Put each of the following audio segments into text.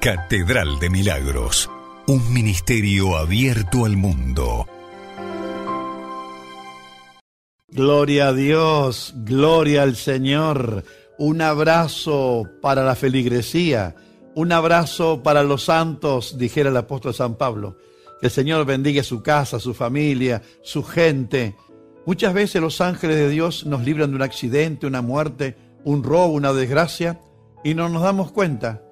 Catedral de Milagros, un ministerio abierto al mundo. Gloria a Dios, gloria al Señor. Un abrazo para la feligresía, un abrazo para los santos, dijera el apóstol San Pablo. Que el Señor bendiga su casa, su familia, su gente. Muchas veces los ángeles de Dios nos libran de un accidente, una muerte, un robo, una desgracia, y no nos damos cuenta,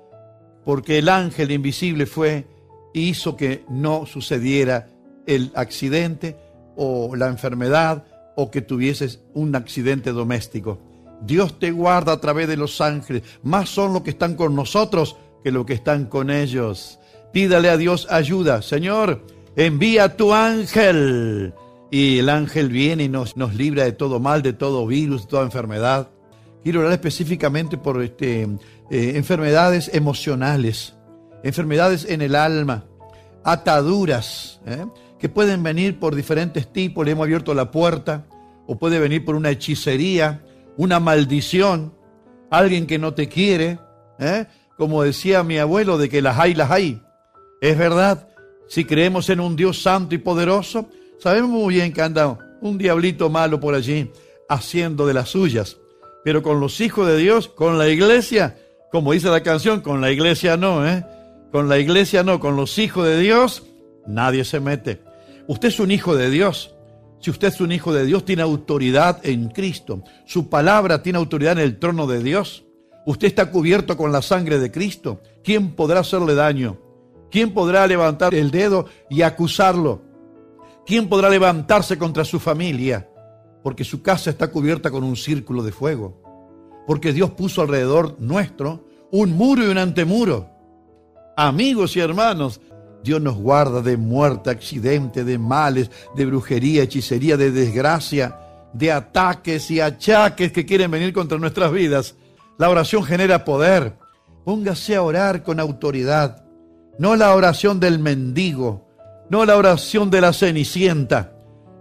porque el ángel invisible fue y hizo que no sucediera el accidente o la enfermedad o que tuvieses un accidente doméstico. Dios te guarda a través de los ángeles. Más son los que están con nosotros que los que están con ellos. Pídale a Dios ayuda. Señor, envía tu ángel. Y el ángel viene y nos, nos libra de todo mal, de todo virus, de toda enfermedad. Quiero hablar específicamente por este, eh, enfermedades emocionales, enfermedades en el alma, ataduras, ¿eh? que pueden venir por diferentes tipos. Le hemos abierto la puerta, o puede venir por una hechicería, una maldición, alguien que no te quiere, ¿eh? como decía mi abuelo, de que las hay, las hay. Es verdad, si creemos en un Dios santo y poderoso, sabemos muy bien que anda un diablito malo por allí haciendo de las suyas. Pero con los hijos de Dios, con la iglesia, como dice la canción, con la iglesia no, ¿eh? Con la iglesia no, con los hijos de Dios, nadie se mete. Usted es un hijo de Dios. Si usted es un hijo de Dios, tiene autoridad en Cristo. Su palabra tiene autoridad en el trono de Dios. Usted está cubierto con la sangre de Cristo. ¿Quién podrá hacerle daño? ¿Quién podrá levantar el dedo y acusarlo? ¿Quién podrá levantarse contra su familia? Porque su casa está cubierta con un círculo de fuego. Porque Dios puso alrededor nuestro un muro y un antemuro. Amigos y hermanos, Dios nos guarda de muerte, accidente, de males, de brujería, hechicería, de desgracia, de ataques y achaques que quieren venir contra nuestras vidas. La oración genera poder. Póngase a orar con autoridad. No la oración del mendigo, no la oración de la cenicienta,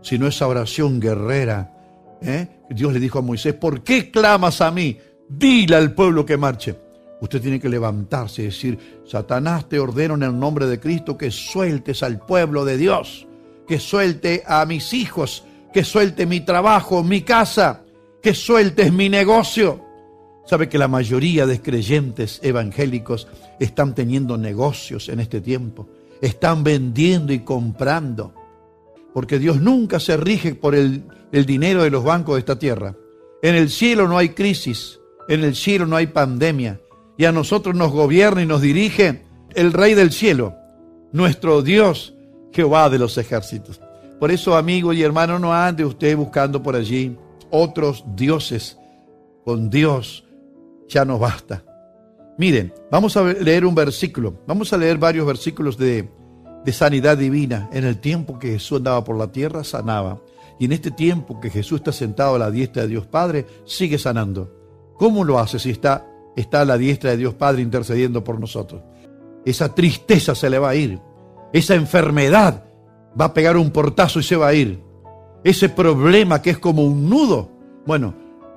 sino esa oración guerrera. ¿eh? Dios le dijo a Moisés, ¿por qué clamas a mí? Dile al pueblo que marche. Usted tiene que levantarse y decir, Satanás te ordeno en el nombre de Cristo que sueltes al pueblo de Dios, que suelte a mis hijos, que suelte mi trabajo, mi casa, que sueltes mi negocio. Sabe que la mayoría de creyentes evangélicos están teniendo negocios en este tiempo, están vendiendo y comprando, porque Dios nunca se rige por el, dinero de los bancos de esta tierra. En el cielo no hay crisis, en el cielo no hay pandemia, y a nosotros nos gobierna y nos dirige el Rey del cielo, nuestro Dios, Jehová de los ejércitos. Por eso, amigo y hermano, no ande usted buscando por allí otros dioses. Con Dios ya no basta. Miren, vamos a leer un versículo, vamos a leer varios versículos de, de sanidad divina. En el tiempo que Jesús andaba por la tierra, sanaba. Y en este tiempo que Jesús está sentado a la diestra de Dios Padre, sigue sanando. ¿Cómo lo hace si está está a la diestra de Dios Padre intercediendo por nosotros. Esa tristeza se le va a ir. Esa enfermedad va a pegar un portazo y se va a ir. Ese problema que es como un nudo. Bueno,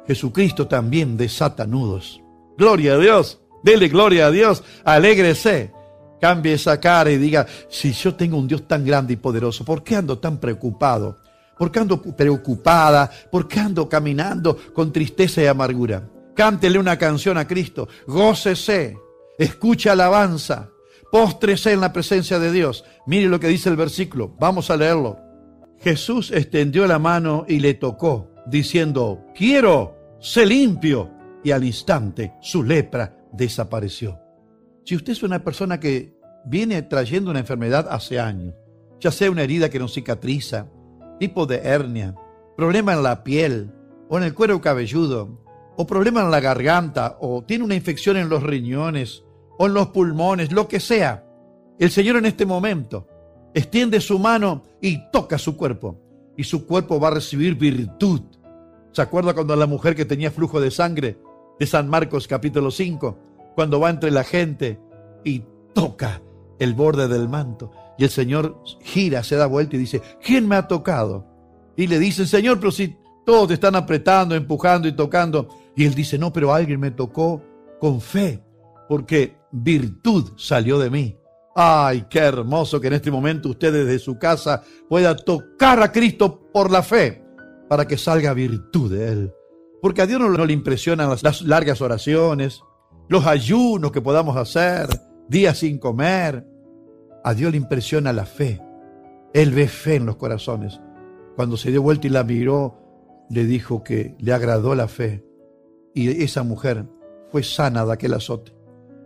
Jesucristo también desata nudos. Gloria a Dios. Dele gloria a Dios. Alégrese. Cambie esa cara y diga, si yo tengo un Dios tan grande y poderoso, ¿por qué ando tan preocupado? ¿Por qué ando preocupada? ¿Por qué ando caminando con tristeza y amargura? cántele una canción a Cristo, gócese, escuche alabanza, póstrese en la presencia de Dios. Mire lo que dice el versículo, vamos a leerlo. Jesús extendió la mano y le tocó, diciendo, quiero, sé limpio. Y al instante su lepra desapareció. Si usted es una persona que viene trayendo una enfermedad hace años, ya sea una herida que no cicatriza, tipo de hernia, problema en la piel o en el cuero cabelludo, o problema en la garganta, o tiene una infección en los riñones, o en los pulmones, lo que sea, el Señor en este momento extiende su mano y toca su cuerpo, y su cuerpo va a recibir virtud. ¿Se acuerda cuando la mujer que tenía flujo de sangre de San Marcos capítulo 5, cuando va entre la gente y toca el borde del manto? Y el Señor gira, se da vuelta y dice, ¿quién me ha tocado? Y le dice, Señor, pero si todos te están apretando, empujando y tocando, y él dice, no, pero alguien me tocó con fe. porque virtud salió de mí. Ay, qué hermoso que en este momento usted desde su casa pueda tocar a Cristo por la fe para que salga virtud de él. Porque a Dios no, le impresionan las, largas oraciones, los ayunos que podamos hacer, días sin comer. A Dios le impresiona la fe. Él ve fe en los corazones. Cuando se dio vuelta y la miró, le dijo que le agradó la fe. Y esa mujer fue sana de aquel azote.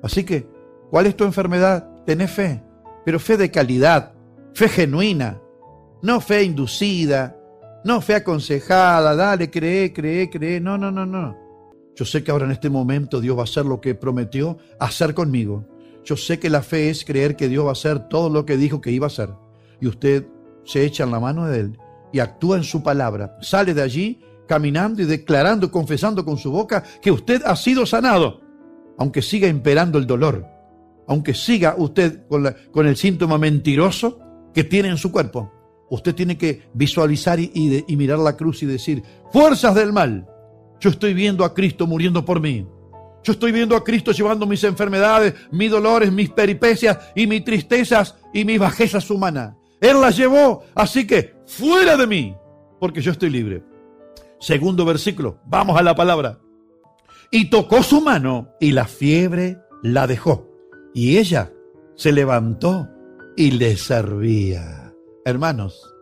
Así que, ¿cuál es tu enfermedad? Tenés fe, pero fe de calidad, fe genuina, no fe inducida, no fe aconsejada, dale, cree, cree, cree. No, no, no, no. Yo sé que ahora en este momento Dios va a hacer lo que prometió hacer conmigo. Yo sé que la fe es creer que Dios va a hacer todo lo que dijo que iba a hacer. Y usted se echa en la mano de Él y actúa en su palabra. Sale de allí caminando y declarando, confesando con su boca que usted ha sido sanado, aunque siga imperando el dolor, aunque siga usted con, el síntoma mentiroso que tiene en su cuerpo. Usted tiene que visualizar y, mirar la cruz y decir, fuerzas del mal, yo estoy viendo a Cristo muriendo por mí. Yo estoy viendo a Cristo llevando mis enfermedades, mis dolores, mis peripecias y mis tristezas y mis bajezas humanas. Él las llevó, así que fuera de mí, porque yo estoy libre. Segundo versículo, vamos a la palabra. Y tocó su mano y la fiebre la dejó. Y ella se levantó y le servía. Hermanos,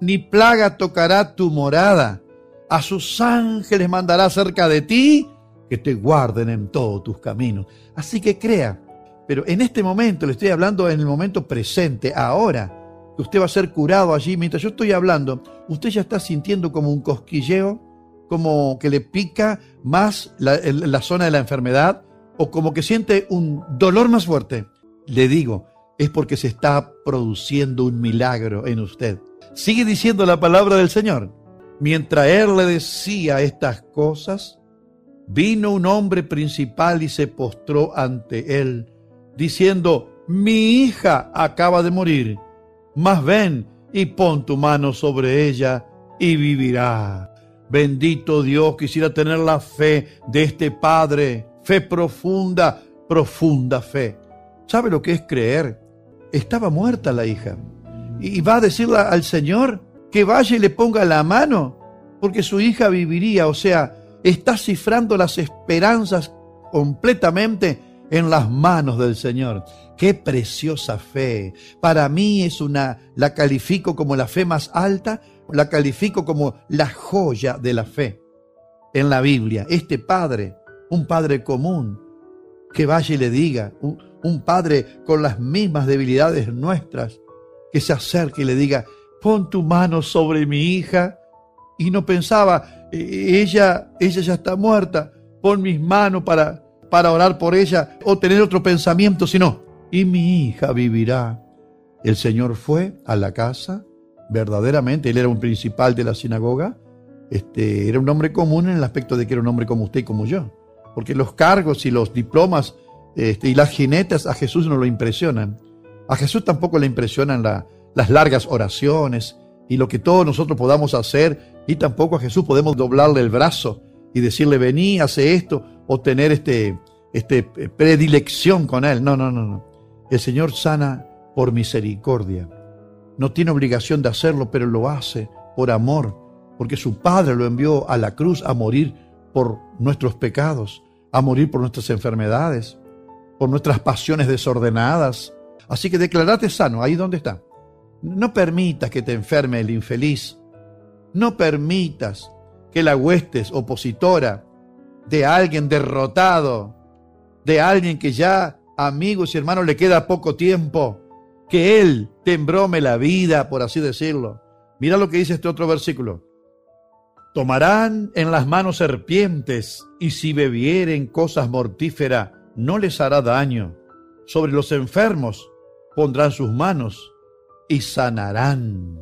ni plaga tocará tu morada, a sus ángeles mandará cerca de ti que te guarden en todos tus caminos. Así que crea, pero en este momento, le estoy hablando en el momento presente, ahora, que usted va a ser curado allí, mientras yo estoy hablando, usted ya está sintiendo como un cosquilleo, como que le pica más la, la zona de la enfermedad, o como que siente un dolor más fuerte. Le digo, es porque se está produciendo un milagro en usted. Sigue diciendo la palabra del Señor. Mientras él le decía estas cosas, vino un hombre principal y se postró ante él, diciendo, mi hija acaba de morir, mas ven y pon tu mano sobre ella y vivirá. Bendito Dios, quisiera tener la fe de este Padre, fe profunda, profunda fe. ¿Sabe lo que es creer? estaba muerta la hija. Y va a decirle al Señor que vaya y le ponga la mano, porque su hija viviría. O sea, está cifrando las esperanzas completamente en las manos del Señor. Qué preciosa fe. Para mí es una, la califico como la fe más alta, la califico como la joya de la fe en la Biblia. Este padre, un padre común, que vaya y le diga, un padre con las mismas debilidades nuestras, que se acerque y le diga, pon tu mano sobre mi hija. Y no pensaba, e, ella, ella ya está muerta, pon mis manos para, para orar por ella o tener otro pensamiento, sino, y mi hija vivirá. El Señor fue a la casa, verdaderamente, él era un principal de la sinagoga, este, era un hombre común en el aspecto de que era un hombre como usted y como yo, porque los cargos y los diplomas este, y las jinetas a Jesús no lo impresionan. A Jesús tampoco le impresionan las largas oraciones y lo que todos nosotros podamos hacer. Y tampoco a Jesús podemos doblarle el brazo y decirle, vení, hace esto, o tener este, este predilección con Él. No, no, no, no. El Señor sana por misericordia. No tiene obligación de hacerlo, pero lo hace por amor, porque su Padre lo envió a la cruz a morir por nuestros pecados, a morir por nuestras enfermedades por nuestras pasiones desordenadas. Así que declarate sano, ahí donde está. No permitas que te enferme el infeliz. No permitas que la huestes opositora de alguien derrotado, de alguien que ya, amigos y hermanos, le queda poco tiempo, que él te embrome la vida, por así decirlo. Mira lo que dice este otro versículo. Tomarán en las manos serpientes y si bebieren cosas mortíferas, no les hará daño. Sobre los enfermos pondrán sus manos y sanarán.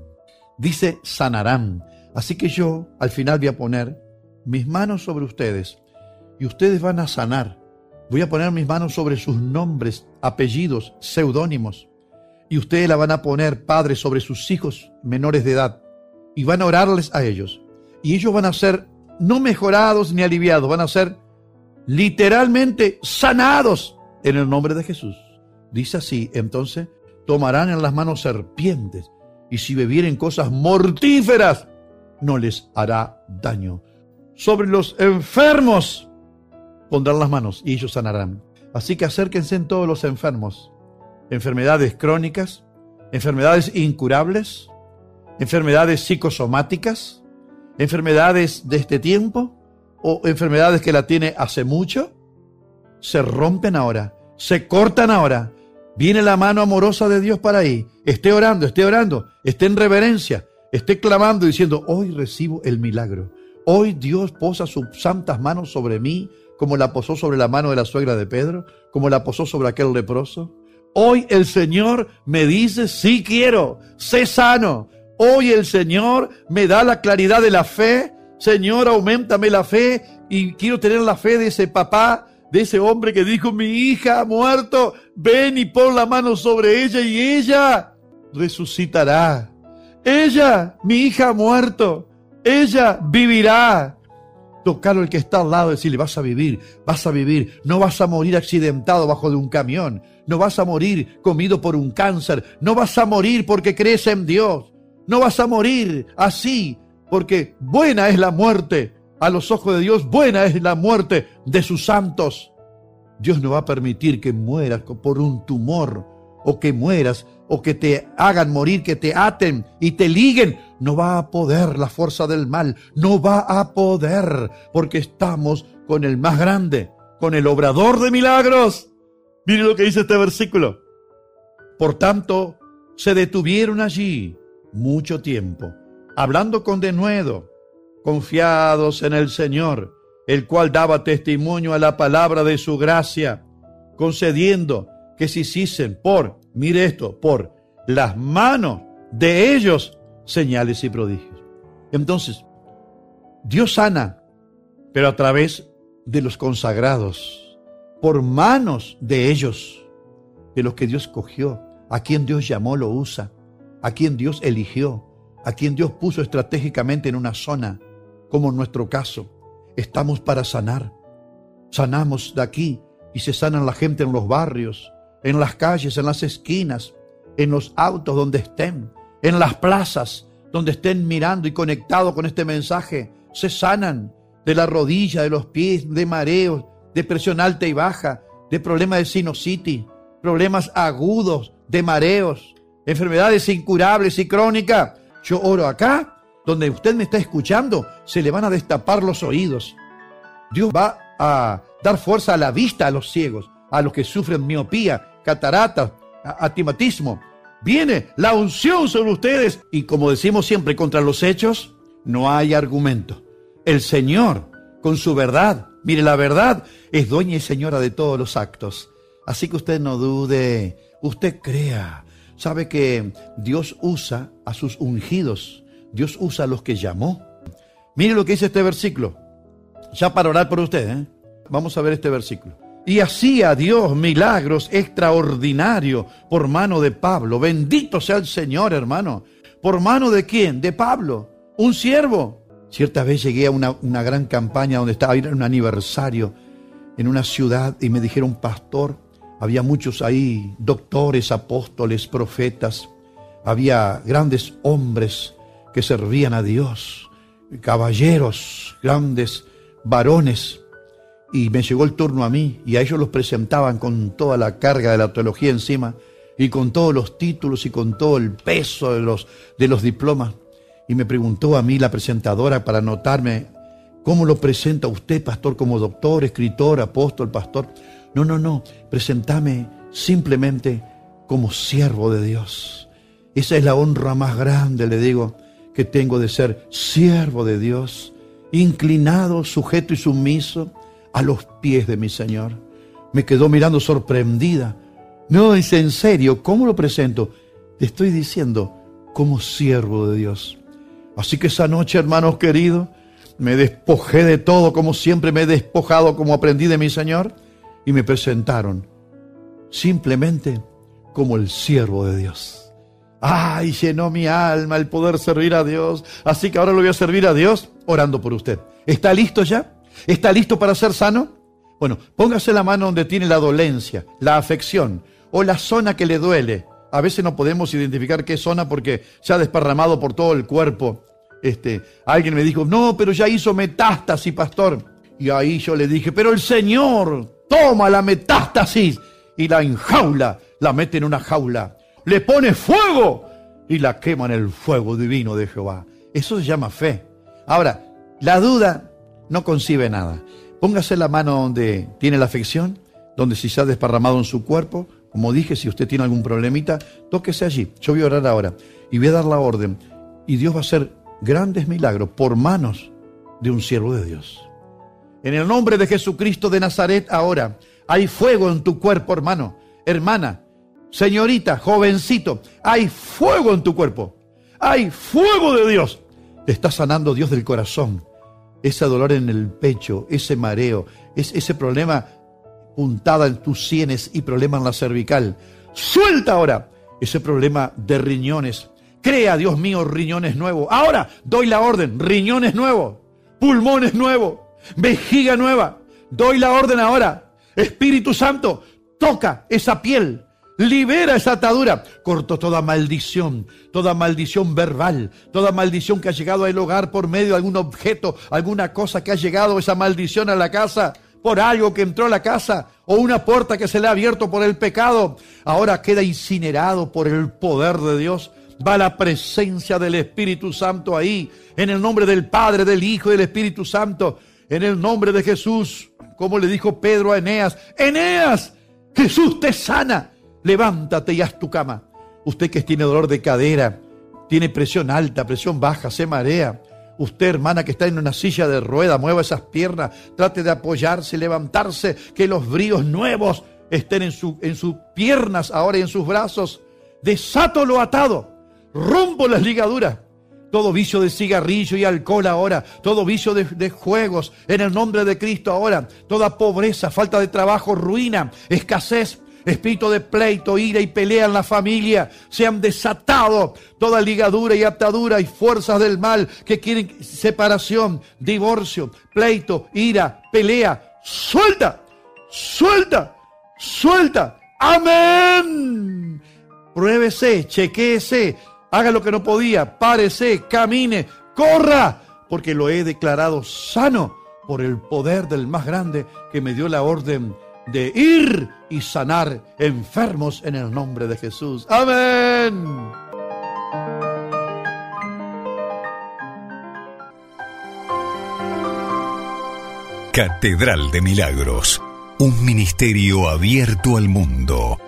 Dice sanarán. Así que yo al final voy a poner mis manos sobre ustedes y ustedes van a sanar. Voy a poner mis manos sobre sus nombres, apellidos, seudónimos. Y ustedes la van a poner, padre, sobre sus hijos menores de edad. Y van a orarles a ellos. Y ellos van a ser no mejorados ni aliviados, van a ser literalmente sanados en el nombre de Jesús. Dice así, entonces tomarán en las manos serpientes y si bebieren cosas mortíferas, no les hará daño. Sobre los enfermos pondrán las manos y ellos sanarán. Así que acérquense en todos los enfermos. Enfermedades crónicas, enfermedades incurables, enfermedades psicosomáticas, enfermedades de este tiempo o enfermedades que la tiene hace mucho, se rompen ahora, se cortan ahora. Viene la mano amorosa de Dios para ahí. Esté orando, esté orando, esté en reverencia, esté clamando diciendo, hoy recibo el milagro. Hoy Dios posa sus santas manos sobre mí, como la posó sobre la mano de la suegra de Pedro, como la posó sobre aquel leproso. Hoy el Señor me dice, sí quiero, sé sano. Hoy el Señor me da la claridad de la fe. Señor, aumentame la fe y quiero tener la fe de ese papá, de ese hombre que dijo, mi hija ha muerto, ven y pon la mano sobre ella y ella resucitará. Ella, mi hija ha muerto, ella vivirá. Tocarlo el que está al lado, decirle, vas a vivir, vas a vivir, no vas a morir accidentado bajo de un camión, no vas a morir comido por un cáncer, no vas a morir porque crees en Dios, no vas a morir así, porque buena es la muerte a los ojos de Dios, buena es la muerte de sus santos. Dios no va a permitir que mueras por un tumor o que mueras o que te hagan morir, que te aten y te liguen. No va a poder la fuerza del mal, no va a poder, porque estamos con el más grande, con el obrador de milagros. Mire lo que dice este versículo. Por tanto, se detuvieron allí mucho tiempo, hablando con denuedo, confiados en el Señor, el cual daba testimonio a la palabra de su gracia, concediendo que se hiciesen por, mire esto, por las manos de ellos señales y prodigios. Entonces, Dios sana, pero a través de los consagrados por manos de ellos, de los que Dios cogió, a quien Dios llamó, lo usa, a quien Dios eligió, a quien Dios puso estratégicamente en una zona, como en nuestro caso. Estamos para sanar. Sanamos de aquí y se sanan la gente en los barrios, en las calles, en las esquinas, en los autos donde estén, en las plazas donde estén mirando y conectados con este mensaje. Se sanan de la rodilla, de los pies, de mareos, de presión alta y baja, de problemas de sinusitis, problemas agudos, de mareos, enfermedades incurables y crónicas. Yo oro acá, donde usted me está escuchando, se le van a destapar los oídos. Dios va a dar fuerza a la vista a los ciegos, a los que sufren miopía, catarata, atimatismo. Viene la unción sobre ustedes y como decimos siempre contra los hechos, no hay argumento. El Señor, con su verdad, Mire, la verdad es dueña y señora de todos los actos. Así que usted no dude, usted crea. Sabe que Dios usa a sus ungidos, Dios usa a los que llamó. Mire lo que dice este versículo. Ya para orar por usted, ¿eh? vamos a ver este versículo. Y hacía Dios milagros extraordinarios por mano de Pablo. Bendito sea el Señor, hermano. ¿Por mano de quién? De Pablo, un siervo. Cierta vez llegué a una, gran campaña donde estaba en un aniversario en una ciudad y me dijeron, pastor, había muchos ahí, doctores, apóstoles, profetas, había grandes hombres que servían a Dios, caballeros, grandes varones. Y me llegó el turno a mí y a ellos los presentaban con toda la carga de la teología encima y con todos los títulos y con todo el peso de los, de los diplomas y me preguntó a mí la presentadora para anotarme, ¿cómo lo presenta usted, pastor, como doctor, escritor, apóstol, pastor? No, no, no, presentame simplemente como siervo de Dios. Esa es la honra más grande, le digo, que tengo de ser siervo de Dios, inclinado, sujeto y sumiso a los pies de mi Señor. Me quedó mirando sorprendida. No, es en serio, ¿cómo lo presento? Te estoy diciendo como siervo de Dios. Así que esa noche, hermanos queridos, me despojé de todo como siempre me he despojado como aprendí de mi Señor y me presentaron simplemente como el siervo de Dios. Ay, llenó mi alma el poder servir a Dios. Así que ahora lo voy a servir a Dios orando por usted. ¿Está listo ya? ¿Está listo para ser sano? Bueno, póngase la mano donde tiene la dolencia, la afección o la zona que le duele. A veces no podemos identificar qué zona porque se ha desparramado por todo el cuerpo. Este, alguien me dijo, no, pero ya hizo metástasis, pastor. Y ahí yo le dije, pero el Señor toma la metástasis y la enjaula, la mete en una jaula, le pone fuego y la quema en el fuego divino de Jehová. Eso se llama fe. Ahora, la duda no concibe nada. Póngase la mano donde tiene la afección, donde si se ha desparramado en su cuerpo. Como dije, si usted tiene algún problemita, tóquese allí. Yo voy a orar ahora y voy a dar la orden. Y Dios va a hacer grandes milagros por manos de un siervo de Dios. En el nombre de Jesucristo de Nazaret ahora hay fuego en tu cuerpo, hermano, hermana, señorita, jovencito. Hay fuego en tu cuerpo. Hay fuego de Dios. Te está sanando Dios del corazón ese dolor en el pecho, ese mareo, ese problema puntada en tus sienes y problema en la cervical. Suelta ahora ese problema de riñones. Crea, Dios mío, riñones nuevos. Ahora doy la orden, riñones nuevos, pulmones nuevos, vejiga nueva. Doy la orden ahora. Espíritu Santo, toca esa piel, Libera esa atadura. Corto toda maldición, toda maldición verbal, toda maldición que ha llegado al hogar por medio de algún objeto, alguna cosa que ha llegado esa maldición a la casa, por algo que entró a la casa o una puerta que se le ha abierto por el pecado. Ahora queda incinerado por el poder de Dios. Va la presencia del Espíritu Santo ahí, en el nombre del Padre, del Hijo y del Espíritu Santo, en el nombre de Jesús, como le dijo Pedro a Eneas, Eneas, Jesús te sana levántate y haz tu cama. Usted que tiene dolor de cadera, tiene presión alta, presión baja, se marea. Usted, hermana, que está en una silla de rueda, mueva esas piernas, trate de apoyarse, levantarse, que los bríos nuevos estén en, su, en sus piernas ahora y en sus brazos. Desato lo atado, rompo las ligaduras. Todo vicio de cigarrillo y alcohol ahora, todo vicio de, de juegos, en el nombre de Cristo ahora, toda pobreza, falta de trabajo, ruina, escasez, espíritu de pleito, ira y pelea en la familia, se han desatado toda ligadura y atadura y fuerzas del mal que quieren separación, divorcio, pleito, ira, pelea. Suelta, suelta, suelta. Amén. Pruébese, chequéese, haga lo que no podía, párese, camine, corra, porque lo he declarado sano por el poder del más grande que me dio la orden de ir y sanar enfermos en el nombre de Jesús. Amén. Catedral de Milagros, un ministerio abierto al mundo